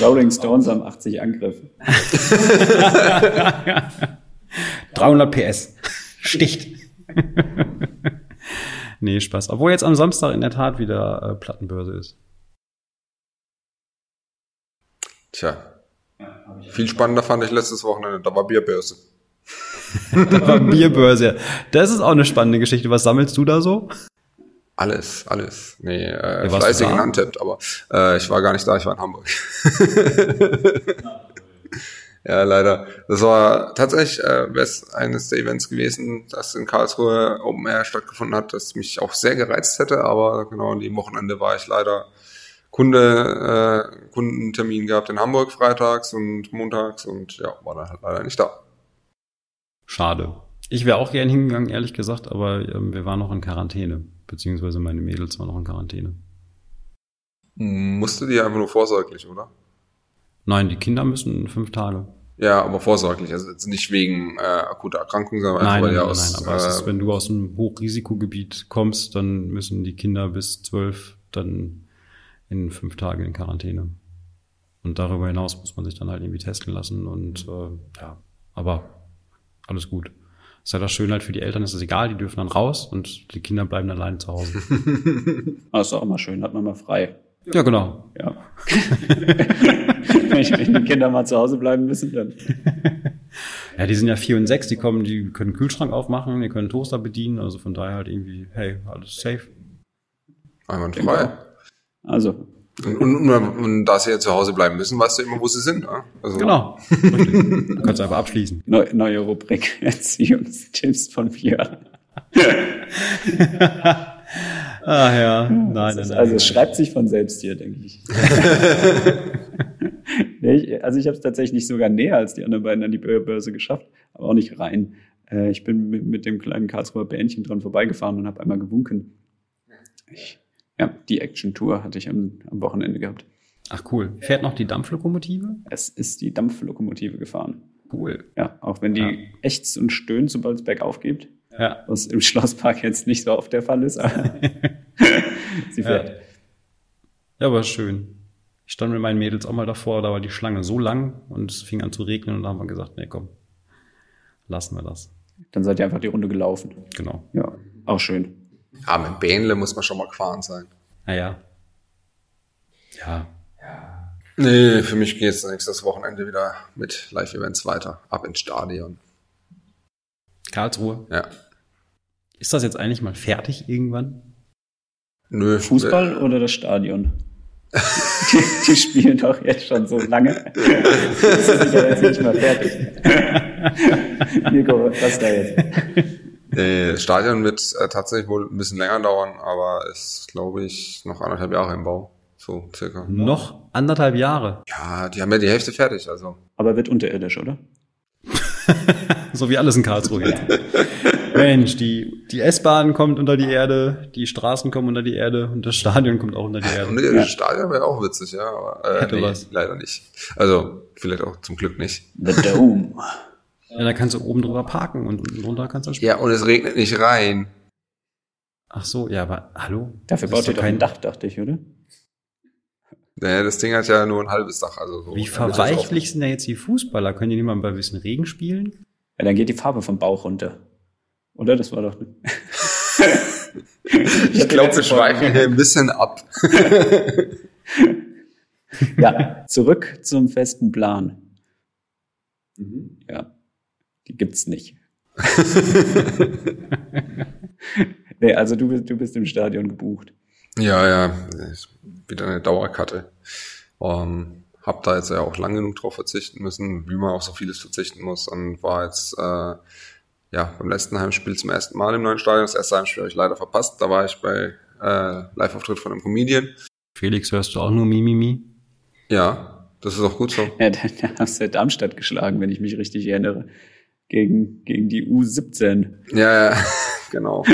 Rolling Stones haben 80 Angriffe. 300 PS. Sticht. nee, Spaß. Obwohl jetzt am Samstag in der Tat wieder äh, Plattenbörse ist. Tja. Viel spannender fand ich letztes Wochenende. Da war Bierbörse. Da war Bierbörse. Das ist auch eine spannende Geschichte. Was sammelst du da so? Alles, alles. Nee, äh, Ja, fleißig? Antep, aber äh, ich war gar nicht da, ich war in Hamburg. ja, leider. Das war tatsächlich äh, eines der Events gewesen, das in Karlsruhe Open Air stattgefunden hat, das mich auch sehr gereizt hätte, aber genau an dem Wochenende war ich leider Kunde, äh, Kundentermin gehabt in Hamburg freitags und montags und ja, war dann halt leider nicht da. Schade. Ich wäre auch gern hingegangen, ehrlich gesagt, aber ähm, wir waren noch in Quarantäne. Beziehungsweise meine Mädels waren noch in Quarantäne. Musste die einfach nur vorsorglich, oder? Nein, die Kinder müssen fünf Tage. Ja, aber vorsorglich, also jetzt nicht wegen äh, akuter Erkrankung, sondern Nein, einfach, weil nein, aus, nein, aber es ist, äh, wenn du aus einem Hochrisikogebiet kommst, dann müssen die Kinder bis zwölf dann in fünf Tagen in Quarantäne. Und darüber hinaus muss man sich dann halt irgendwie testen lassen und äh, ja, aber alles gut. ist ja das Schöne halt für die Eltern, ist es egal, die dürfen dann raus und die Kinder bleiben dann alleine zu Hause. Ah, ist doch immer schön, hat man mal frei. ja, genau. Ja. wenn, ich, wenn die Kinder mal zu Hause bleiben müssen, dann. Ja, die sind ja vier und sechs, die kommen, die können Kühlschrank aufmachen, die können Toaster bedienen, also von daher halt irgendwie, hey, alles safe. einwandfrei. Also, Und, und, und, und da sie ja zu Hause bleiben müssen, weißt du immer, wo sie sind. Ne? Also, Genau. Du kannst einfach abschließen. neu, neue Rubrik Erziehungstipps von Björn. Ah ja, nein, nein, Das ist, nein. also es schreibt sich von selbst hier, denke ich. also ich habe es tatsächlich sogar näher als die anderen beiden an die Börse geschafft, aber auch nicht rein. Äh, ich bin mit, mit dem kleinen Karlsruher Bähnchen dran vorbeigefahren und habe einmal gewunken. Ich, ja, die Action-Tour hatte ich am, am Wochenende gehabt. Ach cool. Fährt noch die Dampflokomotive? Es ist die Dampflokomotive gefahren. Cool. Ja, auch wenn die Ja. ächzt und stöhnt, sobald es bergauf geht. Ja. Was im Schlosspark jetzt nicht so oft der Fall ist, aber sie fährt. Ja, aber schön. Ich stand mit meinen Mädels auch mal davor, da war die Schlange so lang und es fing an zu regnen und da haben wir gesagt, nee, komm, lassen wir das. Dann seid ihr einfach die Runde gelaufen. Genau. Ja, auch schön. Ja, mit Bähnle muss man schon mal gefahren sein. Naja. Ja. Nee, für mich geht's nächstes Wochenende wieder mit Live-Events weiter. Ab ins Stadion. Karlsruhe. Ja. Ist das jetzt eigentlich mal fertig irgendwann? Nö. Fußball oder das Stadion? die, die spielen doch jetzt schon so lange. Das ist sicher jetzt nicht mal fertig. Nico, was da jetzt? Nee, das Stadion wird äh, tatsächlich wohl ein bisschen länger dauern, aber ist, glaube ich, noch anderthalb Jahre im Bau. So, circa. Noch anderthalb Jahre. Ja, die haben ja die Hälfte fertig, also. Aber wird unterirdisch, oder? So wie alles in Karlsruhe jetzt. Mensch, die, die S-Bahn kommt unter die Erde, die Straßen kommen unter die Erde und das Stadion kommt auch unter die Erde. das Stadion wäre auch witzig, ja, aber äh, Hätte nee, was. leider nicht. Also, vielleicht auch zum Glück nicht. The Dome. Ja, da kannst du oben drüber parken und unten drunter kannst du spielen. Ja, und es regnet nicht rein. Ach so, ja, aber hallo? Dafür baut ihr doch doch ein Dach, dachte ich, oder? Naja, das Ding hat ja nur ein halbes Dach. Also so. Wie verweichlich sind da jetzt die Fußballer? Können die nicht mal bei ein bisschen Regen spielen? Ja, dann geht die Farbe vom Bauch runter. Oder? Das war doch. ich glaube, wir schweifen hier ein bisschen ab. ja, zurück zum festen Plan. Mhm. Ja, die gibt's nicht. nee, also du bist, du bist im Stadion gebucht. Ja, ja, wieder eine Dauerkarte. Um, hab da jetzt ja auch lang genug drauf verzichten müssen, wie man auf so vieles verzichten muss und war jetzt äh, ja beim letzten Heimspiel zum ersten Mal im neuen Stadion. Das erste Heimspiel habe ich leider verpasst. Da war ich bei äh, Live-Auftritt von einem Comedian. Felix, hörst du auch nur Mimimi? Ja, das ist auch gut so. Ja, da, da hast du ja Darmstadt geschlagen, wenn ich mich richtig erinnere. Gegen, gegen die U17. Ja, ja genau.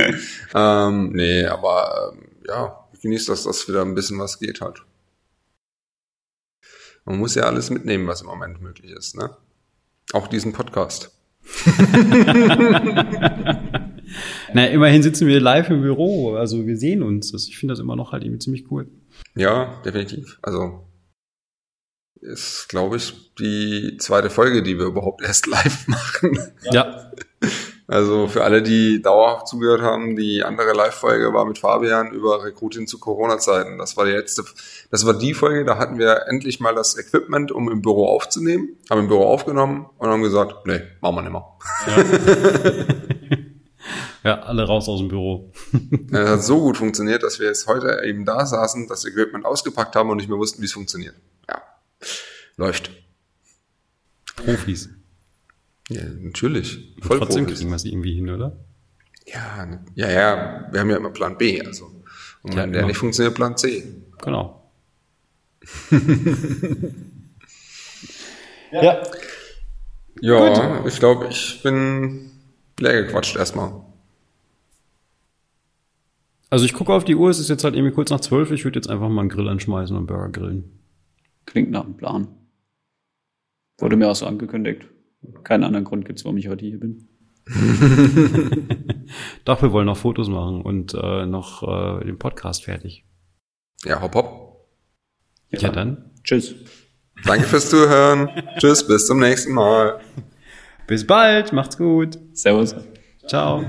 ähm, nee, aber ähm, ja, ich genieße, dass das wieder ein bisschen was geht halt. Man muss ja alles mitnehmen, was im Moment möglich ist, ne? Auch diesen Podcast. Na, immerhin sitzen wir live im Büro, also wir sehen uns. Ich finde das immer noch halt irgendwie ziemlich cool. Ja, definitiv. Also ist, glaube ich, die zweite Folge, die wir überhaupt erst live machen. Ja. Also für alle, die dauerhaft zugehört haben, die andere Live-Folge war mit Fabian über Recruiting zu Corona-Zeiten. Das war die letzte, das war die Folge, da hatten wir endlich mal das Equipment, um im Büro aufzunehmen, haben im Büro aufgenommen und haben gesagt, nee, machen wir nicht mehr. Ja, ja alle raus aus dem Büro. Das hat so gut funktioniert, dass wir jetzt heute eben da saßen, das Equipment ausgepackt haben und nicht mehr wussten, wie es funktioniert. Ja, läuft. Profis. Ja, natürlich. Voll trotzdem Profis. kriegen wir es irgendwie hin, oder? Ja, ja, ja. Wir haben ja immer Plan B, also. Und wenn der nicht funktioniert, Plan C. Genau. ja. Ja, Gut. ich glaube, ich bin leer gequatscht erstmal. Also ich gucke auf die Uhr, es ist jetzt halt irgendwie kurz nach zwölf. Ich würde jetzt einfach mal einen Grill anschmeißen und einen Burger grillen. Klingt nach einem Plan. Wurde mir auch so angekündigt. Keinen anderen Grund gibt es, warum ich heute hier bin. Doch, wir wollen noch Fotos machen und äh, noch äh, den Podcast fertig. Ja, hopp, hopp. Ja, ja dann. Tschüss. Danke fürs Zuhören. Tschüss, bis zum nächsten Mal. Bis bald, macht's gut. Servus. Ciao.